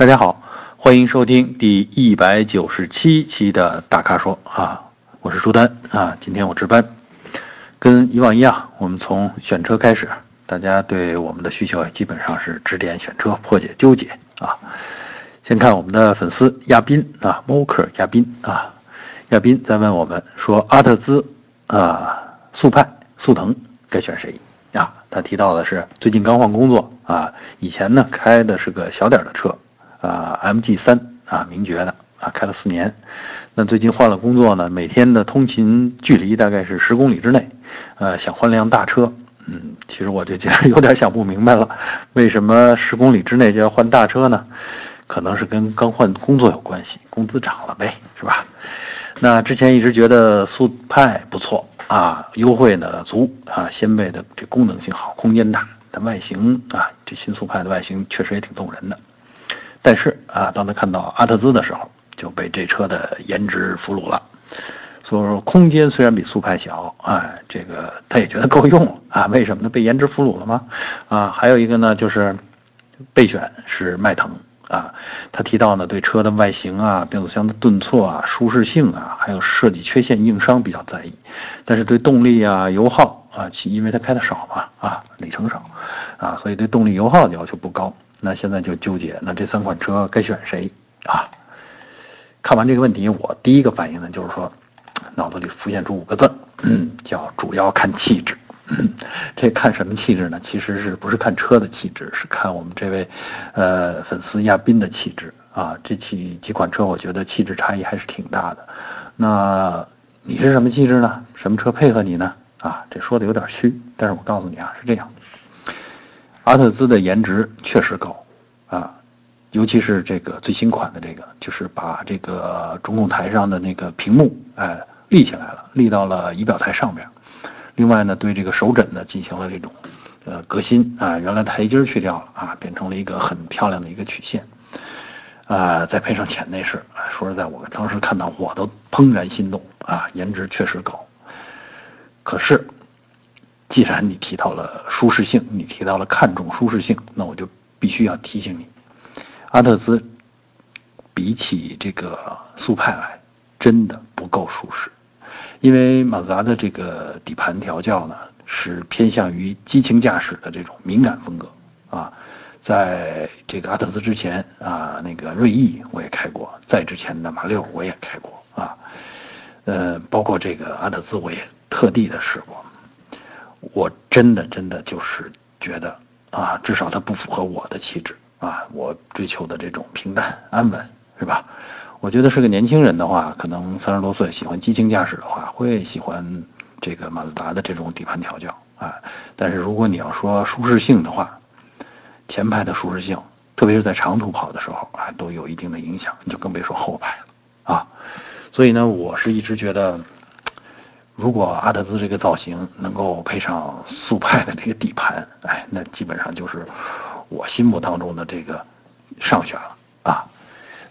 大家好，欢迎收听第一百九十七期的大咖说啊，我是朱丹啊，今天我值班，跟以往一样，我们从选车开始，大家对我们的需求基本上是指点选车，破解纠结啊。先看我们的粉丝亚斌啊，，Moker 亚斌啊，亚斌在问我们说阿特兹啊，速派、速腾该选谁啊？他提到的是最近刚换工作啊，以前呢开的是个小点的车。啊，MG 三啊，名爵的啊，开了四年，那最近换了工作呢，每天的通勤距离大概是十公里之内，呃，想换辆大车，嗯，其实我就觉得有点想不明白了，为什么十公里之内就要换大车呢？可能是跟刚换工作有关系，工资涨了呗，是吧？那之前一直觉得速派不错啊，优惠呢足啊，掀背的这功能性好，空间大，但外形啊，这新速派的外形确实也挺动人的。但是啊，当他看到阿特兹的时候，就被这车的颜值俘虏了。所以说，空间虽然比速派小，哎，这个他也觉得够用了啊。为什么呢？被颜值俘虏了吗？啊，还有一个呢，就是备选是迈腾啊。他提到呢，对车的外形啊、变速箱的顿挫啊、舒适性啊，还有设计缺陷硬伤比较在意。但是对动力啊、油耗啊，其因为他开的少嘛，啊，里程少啊，所以对动力油耗要求不高。那现在就纠结，那这三款车该选谁啊？看完这个问题，我第一个反应呢，就是说，脑子里浮现出五个字，嗯叫主要看气质。这看什么气质呢？其实是不是看车的气质，是看我们这位呃粉丝亚斌的气质啊。这几几款车，我觉得气质差异还是挺大的。那你是什么气质呢？什么车配合你呢？啊，这说的有点虚，但是我告诉你啊，是这样。阿特兹的颜值确实高，啊，尤其是这个最新款的这个，就是把这个中控台上的那个屏幕，哎，立起来了，立到了仪表台上边。另外呢，对这个手枕呢进行了这种，呃，革新啊，原来台阶去掉了啊，变成了一个很漂亮的一个曲线，啊，再配上浅内饰，说实在，我当时看到我都怦然心动啊，颜值确实高。可是。既然你提到了舒适性，你提到了看重舒适性，那我就必须要提醒你，阿特兹比起这个速派来，真的不够舒适，因为马自达的这个底盘调教呢是偏向于激情驾驶的这种敏感风格啊，在这个阿特兹之前啊，那个锐意我也开过，在之前的马六我也开过啊，呃，包括这个阿特兹我也特地的试过。我真的真的就是觉得啊，至少它不符合我的气质啊，我追求的这种平淡安稳，是吧？我觉得是个年轻人的话，可能三十多岁喜欢激情驾驶的话，会喜欢这个马自达的这种底盘调教啊。但是如果你要说舒适性的话，前排的舒适性，特别是在长途跑的时候啊，都有一定的影响，你就更别说后排了啊。所以呢，我是一直觉得。如果阿特兹这个造型能够配上速派的这个底盘，哎，那基本上就是我心目当中的这个上选了啊。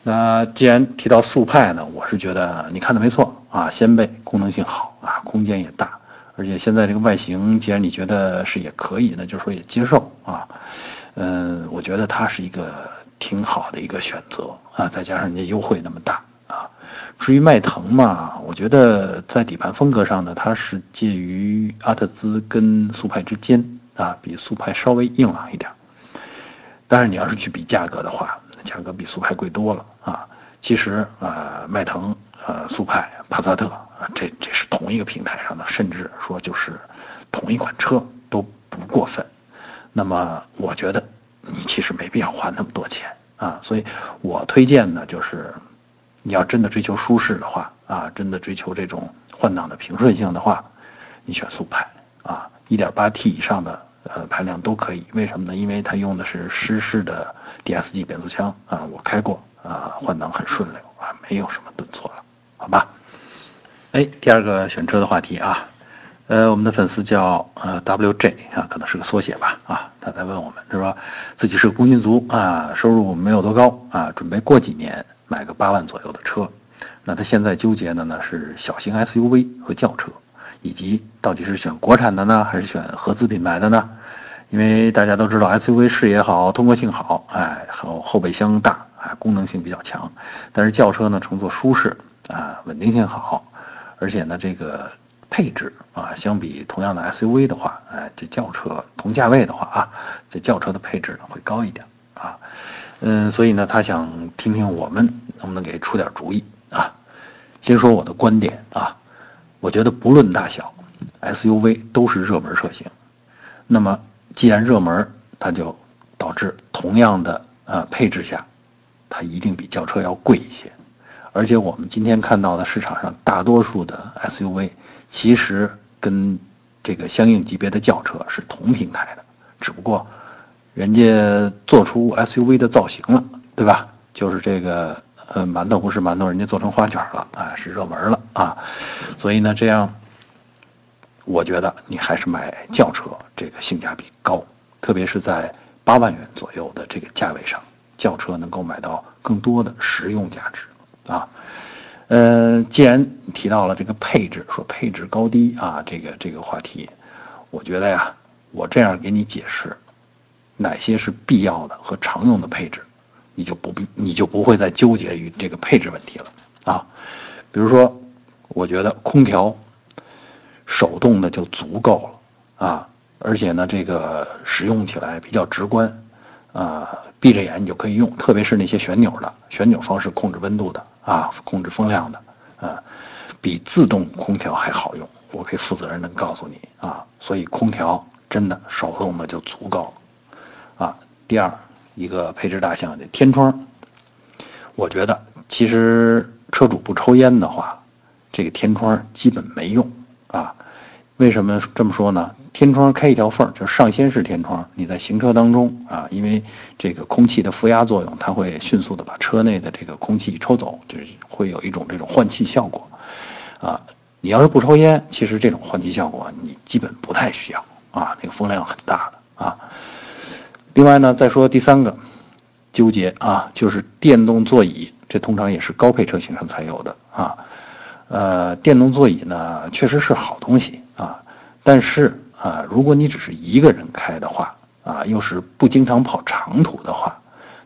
那既然提到速派呢，我是觉得你看的没错啊，掀背功能性好啊，空间也大，而且现在这个外形，既然你觉得是也可以，那就说也接受啊。嗯，我觉得它是一个挺好的一个选择啊，再加上人家优惠那么大。至于迈腾嘛，我觉得在底盘风格上呢，它是介于阿特兹跟速派之间啊，比速派稍微硬朗一点。当然，你要是去比价格的话，价格比速派贵多了啊。其实啊，迈腾、呃，速派、帕萨特啊，这这是同一个平台上的，甚至说就是同一款车都不过分。那么，我觉得你其实没必要花那么多钱啊。所以我推荐呢，就是。你要真的追求舒适的话啊，真的追求这种换挡的平顺性的话，你选速派啊，1.8T 以上的呃排量都可以。为什么呢？因为它用的是湿式的 DSG 变速箱啊，我开过啊，换挡很顺溜啊，没有什么顿挫了，好吧？哎，第二个选车的话题啊，呃，我们的粉丝叫呃 WJ 啊，可能是个缩写吧啊，他在问我们，他说自己是个工薪族啊，收入没有多高啊，准备过几年。买个八万左右的车，那他现在纠结的呢是小型 SUV 和轿车，以及到底是选国产的呢，还是选合资品牌的呢？因为大家都知道 SUV 视野好，通过性好，哎，后后备箱大，啊，功能性比较强。但是轿车呢，乘坐舒适啊，稳定性好，而且呢，这个配置啊，相比同样的 SUV 的话，哎，这轿车同价位的话啊，这轿车的配置呢会高一点啊。嗯，所以呢，他想听听我们能不能给出点主意啊。先说我的观点啊，我觉得不论大小，SUV 都是热门车型。那么既然热门，它就导致同样的呃配置下，它一定比轿车要贵一些。而且我们今天看到的市场上大多数的 SUV，其实跟这个相应级别的轿车是同平台的，只不过人家做出 SUV 的造型了，对吧？就是这个呃馒头不是馒头，人家做成花卷了啊，是热门了啊。所以呢，这样我觉得你还是买轿车，这个性价比高。特别是在八万元左右的这个价位上，轿车能够买到更多的实用价值啊。呃，既然提到了这个配置，说配置高低啊，这个这个话题，我觉得呀，我这样给你解释，哪些是必要的和常用的配置，你就不必你就不会再纠结于这个配置问题了啊。比如说，我觉得空调手动的就足够了啊。而且呢，这个使用起来比较直观，啊，闭着眼你就可以用，特别是那些旋钮的旋钮方式控制温度的啊，控制风量的，啊，比自动空调还好用。我可以负责任的告诉你啊，所以空调真的手动的就足够了，啊。第二一个配置大项的天窗，我觉得其实车主不抽烟的话，这个天窗基本没用啊。为什么这么说呢？天窗开一条缝，就是上掀式天窗。你在行车当中啊，因为这个空气的负压作用，它会迅速的把车内的这个空气抽走，就是会有一种这种换气效果。啊，你要是不抽烟，其实这种换气效果你基本不太需要啊，那个风量很大的啊。另外呢，再说第三个纠结啊，就是电动座椅，这通常也是高配车型上才有的啊。呃，电动座椅呢，确实是好东西。啊，但是啊，如果你只是一个人开的话，啊，又是不经常跑长途的话，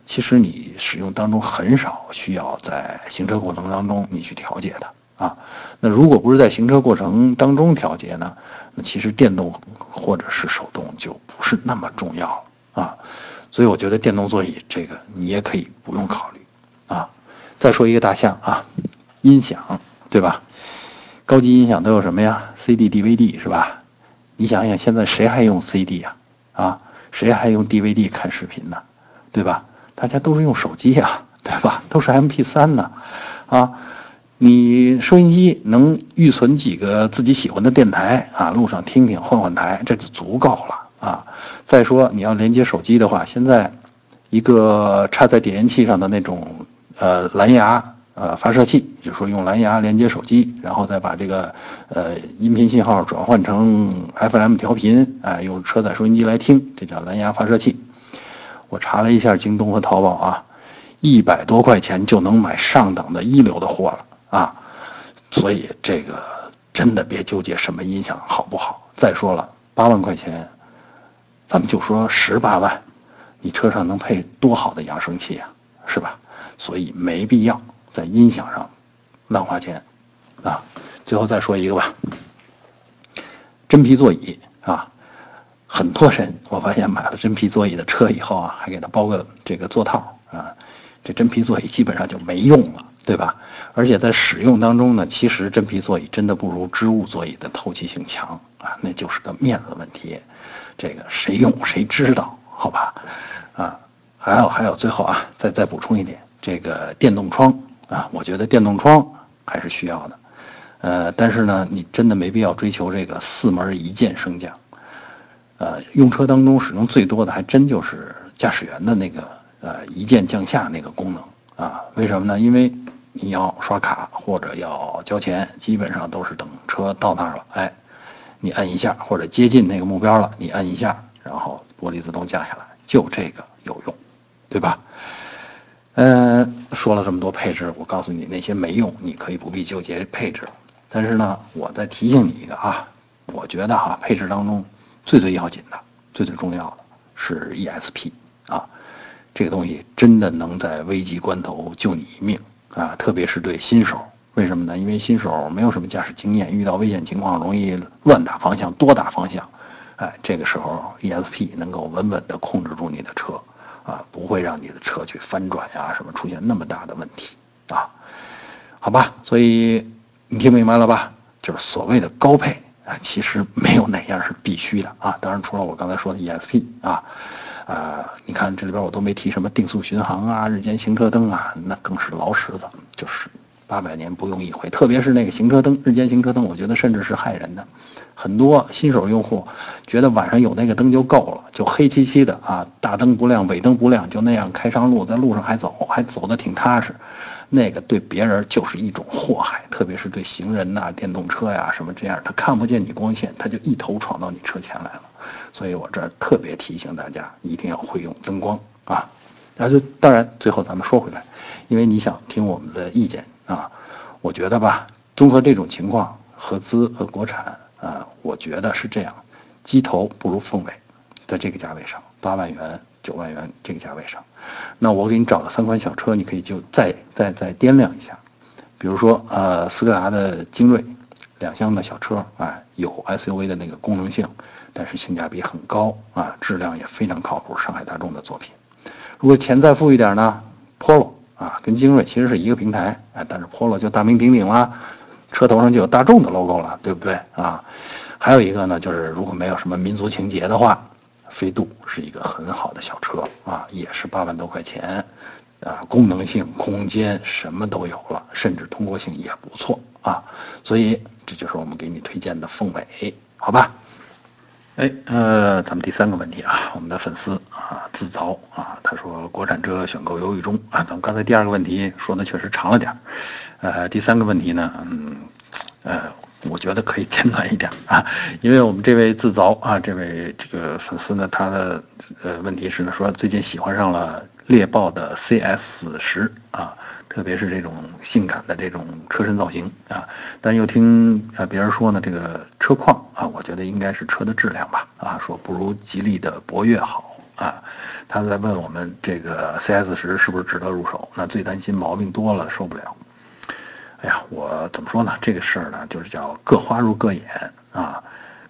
其实你使用当中很少需要在行车过程当中你去调节的啊。那如果不是在行车过程当中调节呢，那其实电动或者是手动就不是那么重要了啊。所以我觉得电动座椅这个你也可以不用考虑啊。再说一个大项啊，音响，对吧？高级音响都有什么呀？CD、DVD 是吧？你想想，现在谁还用 CD 呀？啊，谁还用 DVD 看视频呢？对吧？大家都是用手机呀，对吧？都是 MP3 呢，啊，你收音机能预存几个自己喜欢的电台啊？路上听听，换换台，这就足够了啊。再说你要连接手机的话，现在一个插在点烟器上的那种呃蓝牙。呃，发射器就是说用蓝牙连接手机，然后再把这个呃音频信号转换成 FM 调频，哎，用车载收音机来听，这叫蓝牙发射器。我查了一下京东和淘宝啊，一百多块钱就能买上等的一流的货了啊，所以这个真的别纠结什么音响好不好。再说了，八万块钱，咱们就说十八万，你车上能配多好的扬声器啊，是吧？所以没必要。在音响上乱花钱啊！最后再说一个吧，真皮座椅啊，很多人我发现买了真皮座椅的车以后啊，还给他包个这个座套啊，这真皮座椅基本上就没用了，对吧？而且在使用当中呢，其实真皮座椅真的不如织物座椅的透气性强啊，那就是个面子问题，这个谁用谁知道，好吧？啊，还有还有，最后啊，再再补充一点，这个电动窗。啊，我觉得电动窗还是需要的，呃，但是呢，你真的没必要追求这个四门一键升降，呃，用车当中使用最多的还真就是驾驶员的那个呃一键降下那个功能啊。为什么呢？因为你要刷卡或者要交钱，基本上都是等车到那儿了，哎，你按一下或者接近那个目标了，你按一下，然后玻璃自动降下来，就这个有用，对吧？嗯，说了这么多配置，我告诉你那些没用，你可以不必纠结配置。但是呢，我再提醒你一个啊，我觉得哈，配置当中最最要紧的、最最重要的是 ESP 啊。这个东西真的能在危急关头救你一命啊！特别是对新手，为什么呢？因为新手没有什么驾驶经验，遇到危险情况容易乱打方向、多打方向。哎，这个时候 ESP 能够稳稳地控制住你的车，啊，不会让你的车去翻转呀，什么出现那么大的问题啊？好吧，所以你听明白了吧？就是所谓的高配啊，其实没有哪样是必须的啊。当然，除了我刚才说的 ESP 啊，啊，你看这里边我都没提什么定速巡航啊、日间行车灯啊，那更是老实子，就是。八百年不用一回，特别是那个行车灯，日间行车灯，我觉得甚至是害人的。很多新手用户觉得晚上有那个灯就够了，就黑漆漆的啊，大灯不亮，尾灯不亮，就那样开上路，在路上还走，还走的挺踏实。那个对别人就是一种祸害，特别是对行人呐、电动车呀什么这样，他看不见你光线，他就一头闯到你车前来了。所以我这儿特别提醒大家，一定要会用灯光啊。然后就当然，最后咱们说回来，因为你想听我们的意见。啊，我觉得吧，综合这种情况，合资和国产啊，我觉得是这样，鸡头不如凤尾，在这个价位上，八万元、九万元这个价位上，那我给你找了三款小车，你可以就再再再掂量一下，比如说呃，斯柯达的精锐，两厢的小车啊，有 SUV 的那个功能性，但是性价比很高啊，质量也非常靠谱，上海大众的作品。如果钱再富一点呢，Polo。啊，跟精锐其实是一个平台，哎，但是 Polo 就大名鼎鼎啦，车头上就有大众的 logo 了，对不对啊？还有一个呢，就是如果没有什么民族情节的话，飞度是一个很好的小车啊，也是八万多块钱，啊，功能性、空间什么都有了，甚至通过性也不错啊，所以这就是我们给你推荐的凤尾，好吧？哎，呃，咱们第三个问题啊，我们的粉丝啊自凿啊，他说国产车选购犹豫中啊。咱们刚才第二个问题说的确实长了点儿，呃，第三个问题呢，嗯，呃，我觉得可以简短一点啊，因为我们这位自凿啊，这位这个粉丝呢，他的呃问题是呢，说最近喜欢上了猎豹的 CS 十啊。特别是这种性感的这种车身造型啊，但又听啊别人说呢，这个车况啊，我觉得应该是车的质量吧啊，说不如吉利的博越好啊。他在问我们这个 CS 十是不是值得入手？那最担心毛病多了受不了。哎呀，我怎么说呢？这个事儿呢，就是叫各花入各眼啊。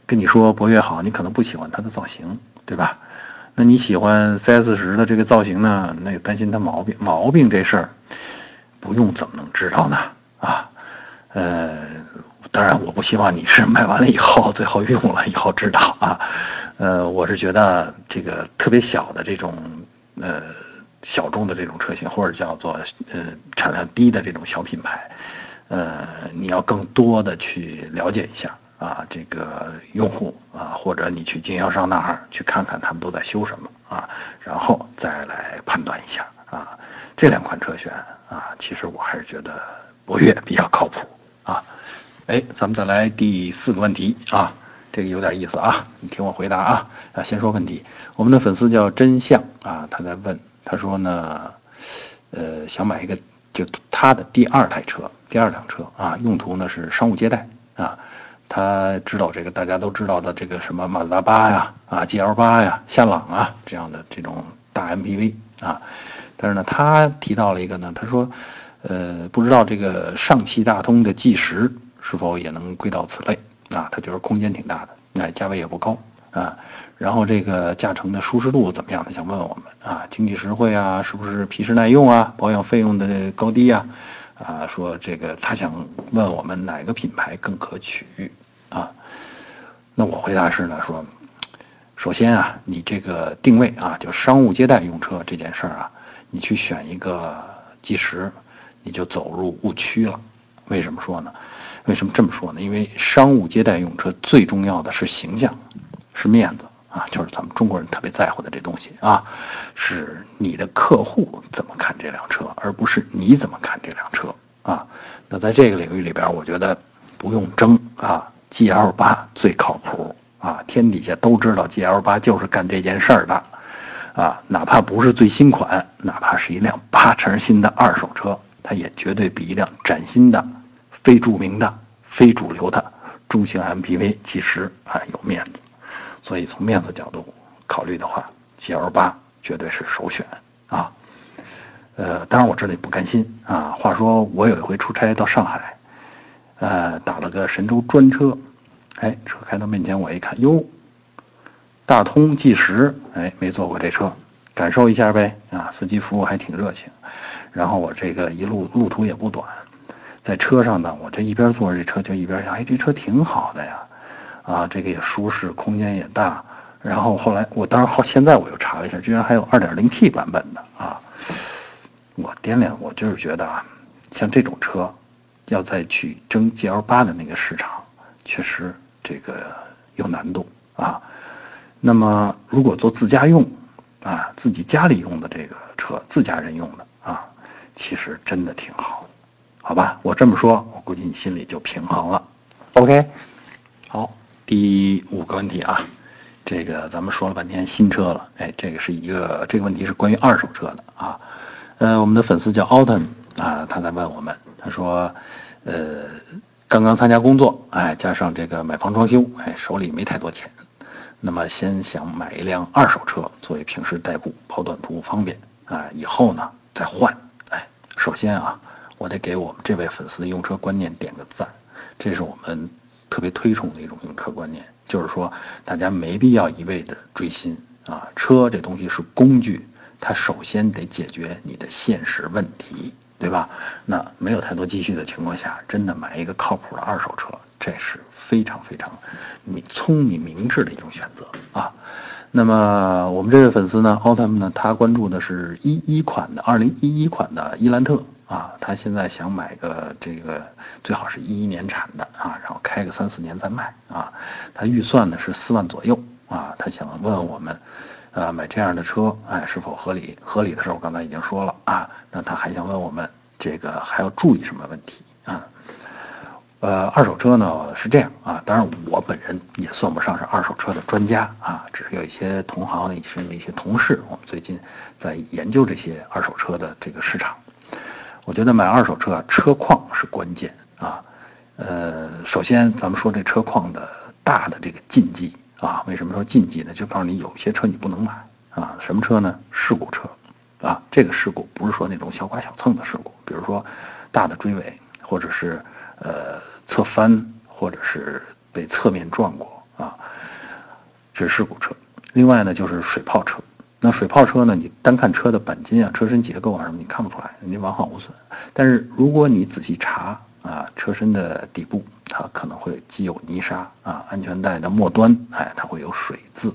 跟你说博越好，你可能不喜欢它的造型，对吧？那你喜欢 CS 十的这个造型呢？那担心它毛病，毛病这事儿。不用怎么能知道呢？啊，呃，当然我不希望你是卖完了以后，最后用了以后知道啊。呃，我是觉得这个特别小的这种呃小众的这种车型，或者叫做呃产量低的这种小品牌，呃，你要更多的去了解一下啊，这个用户啊，或者你去经销商那儿去看看他们都在修什么啊，然后再来判断一下啊。这两款车选啊，其实我还是觉得博越比较靠谱啊。哎，咱们再来第四个问题啊，这个有点意思啊，你听我回答啊。啊，先说问题，我们的粉丝叫真相啊，他在问，他说呢，呃，想买一个就他的第二台车，第二辆车啊，用途呢是商务接待啊。他知道这个大家都知道的这个什么马自达八呀，啊 GL 八呀，夏朗啊这样的这种大 MPV 啊。但是呢，他提到了一个呢，他说，呃，不知道这个上汽大通的计时是否也能归到此类啊？他觉得空间挺大的，那价位也不高啊。然后这个驾乘的舒适度怎么样？他想问问我们啊，经济实惠啊，是不是皮实耐用啊？保养费用的高低啊？啊，说这个他想问我们哪个品牌更可取啊？那我回答是呢，说，首先啊，你这个定位啊，就商务接待用车这件事儿啊。你去选一个计时，你就走入误区了。为什么说呢？为什么这么说呢？因为商务接待用车最重要的是形象，是面子啊，就是咱们中国人特别在乎的这东西啊，是你的客户怎么看这辆车，而不是你怎么看这辆车啊。那在这个领域里边，我觉得不用争啊，G L 八最靠谱啊，天底下都知道 G L 八就是干这件事儿的。啊，哪怕不是最新款，哪怕是一辆八成新的二手车，它也绝对比一辆崭新的、非著名的、非主流的中型 MPV 其实啊有面子。所以从面子角度考虑的话，G L 八绝对是首选啊。呃，当然我这里不甘心啊。话说我有一回出差到上海，呃，打了个神州专车，哎，车开到面前，我一看，哟，大通计时，哎，没坐过这车，感受一下呗啊。司机服务还挺热情，然后我这个一路路途也不短，在车上呢，我这一边坐着这车就一边想，哎，这车挺好的呀，啊，这个也舒适，空间也大。然后后来我当然好，现在我又查了一下，居然还有 2.0T 版本的啊。我掂量，我就是觉得啊，像这种车，要再去争 GL8 的那个市场，确实这个有难度啊。那么如果做自家用啊，自己家里用的这个车，自家人用的啊，其实真的挺好，好吧？我这么说，我估计你心里就平衡了。OK，好，第五个问题啊，这个咱们说了半天新车了，哎，这个是一个这个问题是关于二手车的啊。呃，我们的粉丝叫 Autumn 啊，他在问我们，他说，呃，刚刚参加工作，哎，加上这个买房装修，哎，手里没太多钱，那么先想买一辆二手车作为平时代步，跑短途方便啊，以后呢再换，哎，首先啊，我得给我们这位粉丝的用车观念点个赞，这是我们特别推崇的一种用车观念，就是说大家没必要一味的追新啊，车这东西是工具。它首先得解决你的现实问题，对吧？那没有太多积蓄的情况下，真的买一个靠谱的二手车，这是非常非常明聪明明智的一种选择啊。那么我们这位粉丝呢，奥特曼呢，他关注的是一一款的二零一一款的伊兰特啊，他现在想买个这个最好是一一年产的啊，然后开个三四年再卖啊。他预算呢是四万左右啊，他想问我们。呃，买这样的车，哎，是否合理？合理的时候，我刚才已经说了啊。那他还想问我们，这个还要注意什么问题啊？呃，二手车呢是这样啊，当然我本人也算不上是二手车的专家啊，只是有一些同行的一些一些同事，我们最近在研究这些二手车的这个市场。我觉得买二手车，车况是关键啊。呃，首先咱们说这车况的大的这个禁忌。啊，为什么说禁忌呢？就告诉你有些车你不能买啊。什么车呢？事故车，啊，这个事故不是说那种小剐小蹭的事故，比如说大的追尾，或者是呃侧翻，或者是被侧面撞过啊，这是事故车。另外呢，就是水泡车。那水泡车呢，你单看车的钣金啊、车身结构啊什么，你看不出来，人家完好无损。但是如果你仔细查，啊，车身的底部它可能会积有泥沙啊，安全带的末端，哎，它会有水渍。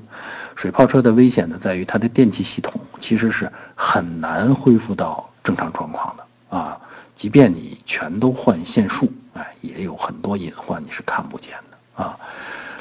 水泡车的危险呢，在于它的电气系统其实是很难恢复到正常状况的啊。即便你全都换线束，哎，也有很多隐患你是看不见的啊。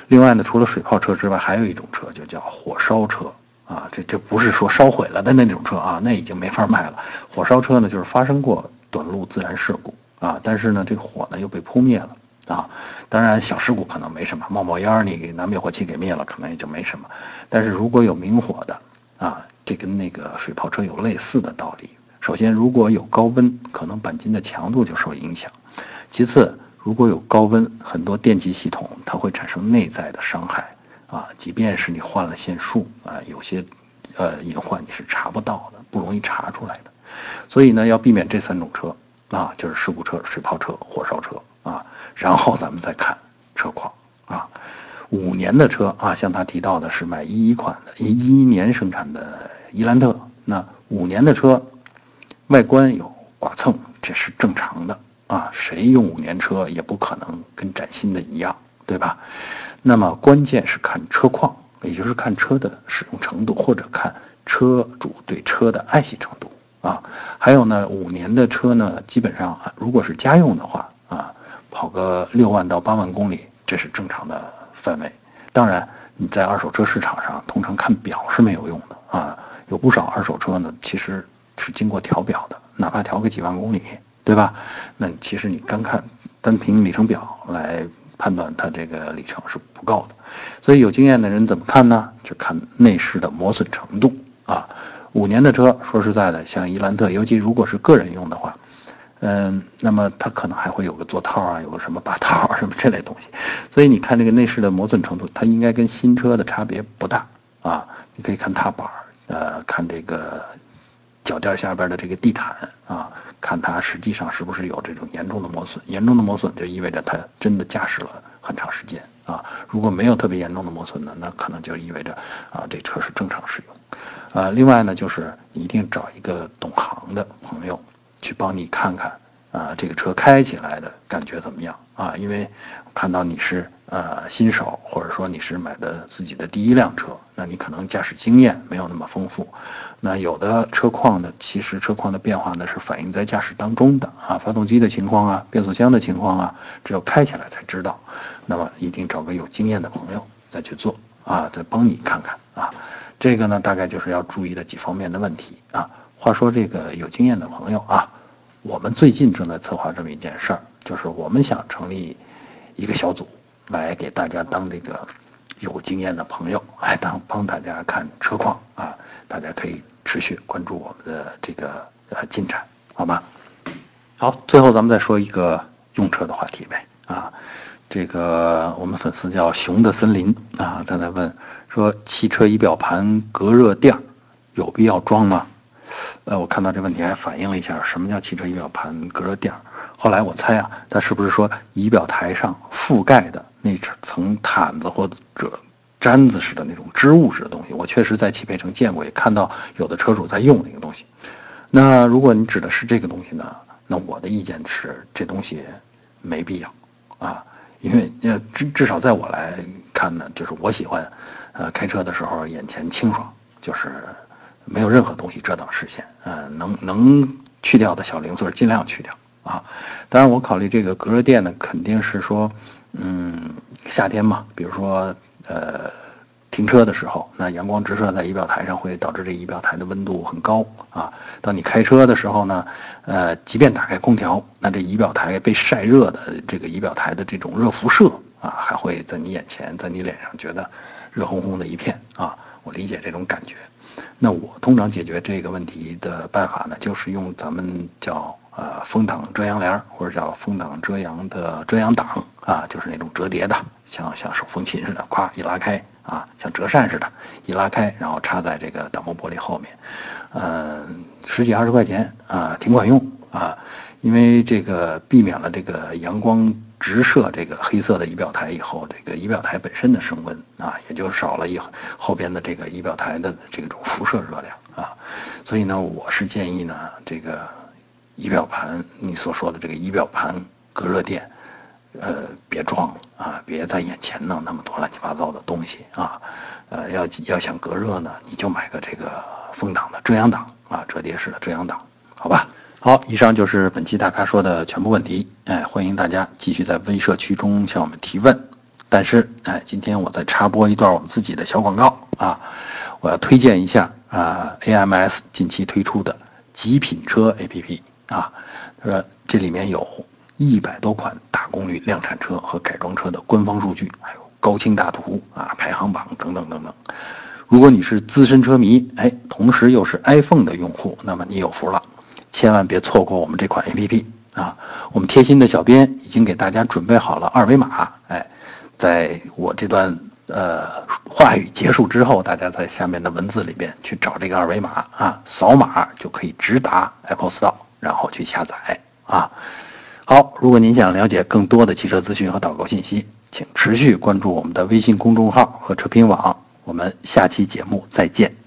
另外呢，除了水泡车之外，还有一种车就叫火烧车啊，这这不是说烧毁了的那种车啊，那已经没法卖了。火烧车呢，就是发生过短路自燃事故。啊，但是呢，这个火呢又被扑灭了啊。当然，小事故可能没什么，冒冒烟，你给拿灭火器给灭了，可能也就没什么。但是如果有明火的啊，这跟那个水泡车有类似的道理。首先，如果有高温，可能钣金的强度就受影响；其次，如果有高温，很多电气系统它会产生内在的伤害啊。即便是你换了线束啊，有些呃隐患你是查不到的，不容易查出来的。所以呢，要避免这三种车。啊，就是事故车、水泡车、火烧车啊，然后咱们再看车况啊，五年的车啊，像他提到的是买一一款的，一一年生产的伊兰特，那五年的车，外观有剐蹭，这是正常的啊，谁用五年车也不可能跟崭新的一样，对吧？那么关键是看车况，也就是看车的使用程度，或者看车主对车的爱惜程度。啊，还有呢，五年的车呢，基本上如果是家用的话，跑个六万到八万公里，这是正常的范围。当然，你在二手车市场上，通常看表是没有用的啊。有不少二手车呢，其实是经过调表的，哪怕调个几万公里，对吧？那其实你单看单凭里程表来判断它这个里程是不够的。所以有经验的人怎么看呢？就看内饰的磨损程度啊。五年的车，说实在的，像伊兰特，尤其如果是个人用的话，嗯，那么它可能还会有个座套啊，有个什么把套啊，什么这类东西。所以你看这个内饰的磨损程度，它应该跟新车的差别不大啊。你可以看踏板，呃，看这个脚垫下边的这个地毯啊，看它实际上是不是有这种严重的磨损。严重的磨损就意味着它真的驾驶了很长时间啊。如果没有特别严重的磨损呢，那可能就意味着啊这车是正常使用。呃，另外呢，就是你一定找一个懂行的朋友去帮你看看。啊，这个车开起来的感觉怎么样啊？因为看到你是呃新手，或者说你是买的自己的第一辆车，那你可能驾驶经验没有那么丰富。那有的车况呢，其实车况的变化呢是反映在驾驶当中的啊，发动机的情况啊，变速箱的情况啊，只有开起来才知道。那么一定找个有经验的朋友再去做啊，再帮你看看啊。这个呢，大概就是要注意的几方面的问题啊。话说这个有经验的朋友啊。我们最近正在策划这么一件事儿，就是我们想成立一个小组，来给大家当这个有经验的朋友，来当帮大家看车况啊。大家可以持续关注我们的这个呃进展，好吗？好，最后咱们再说一个用车的话题呗啊。这个我们粉丝叫熊的森林啊，他在问说，汽车仪表盘隔热垫有必要装吗？呃，我看到这问题还反映了一下什么叫汽车仪表盘隔热垫。后来我猜啊，它是不是说仪表台上覆盖的那层毯子或者毡子似的那种织物似的东西？我确实在汽配城见过，也看到有的车主在用那个东西。那如果你指的是这个东西呢？那我的意见是，这东西没必要啊，因为呃至至少在我来看呢，就是我喜欢，呃开车的时候眼前清爽，就是。没有任何东西遮挡视线，嗯，能能去掉的小零碎尽量去掉啊。当然，我考虑这个隔热垫呢，肯定是说，嗯，夏天嘛，比如说呃停车的时候，那阳光直射在仪表台上会导致这仪表台的温度很高啊。当你开车的时候呢，呃，即便打开空调，那这仪表台被晒热的这个仪表台的这种热辐射啊，还会在你眼前，在你脸上觉得热烘烘的一片啊。我理解这种感觉。那我通常解决这个问题的办法呢，就是用咱们叫呃风挡遮阳帘或者叫风挡遮阳的遮阳挡啊，就是那种折叠的，像像手风琴似的，咵一拉开啊，像折扇似的，一拉开，然后插在这个挡风玻璃后面，嗯，十几二十块钱啊，挺管用啊，因为这个避免了这个阳光。直射这个黑色的仪表台以后，这个仪表台本身的升温啊，也就少了一后边的这个仪表台的这种辐射热量啊，所以呢，我是建议呢，这个仪表盘你所说的这个仪表盘隔热垫，呃，别装啊，别在眼前弄那么多乱七八糟的东西啊，呃，要要想隔热呢，你就买个这个风挡的遮阳挡啊，折叠式的遮阳挡，好吧？好，以上就是本期大咖说的全部问题。哎，欢迎大家继续在微社区中向我们提问。但是，哎，今天我再插播一段我们自己的小广告啊，我要推荐一下啊，AMS 近期推出的极品车 APP 啊，说这里面有一百多款大功率量产车和改装车的官方数据，还有高清大图啊，排行榜等等等等。如果你是资深车迷，哎，同时又是 iPhone 的用户，那么你有福了。千万别错过我们这款 APP 啊！我们贴心的小编已经给大家准备好了二维码，哎，在我这段呃话语结束之后，大家在下面的文字里边去找这个二维码啊，扫码就可以直达 Apple Store，然后去下载啊。好，如果您想了解更多的汽车资讯和导购信息，请持续关注我们的微信公众号和车评网。我们下期节目再见。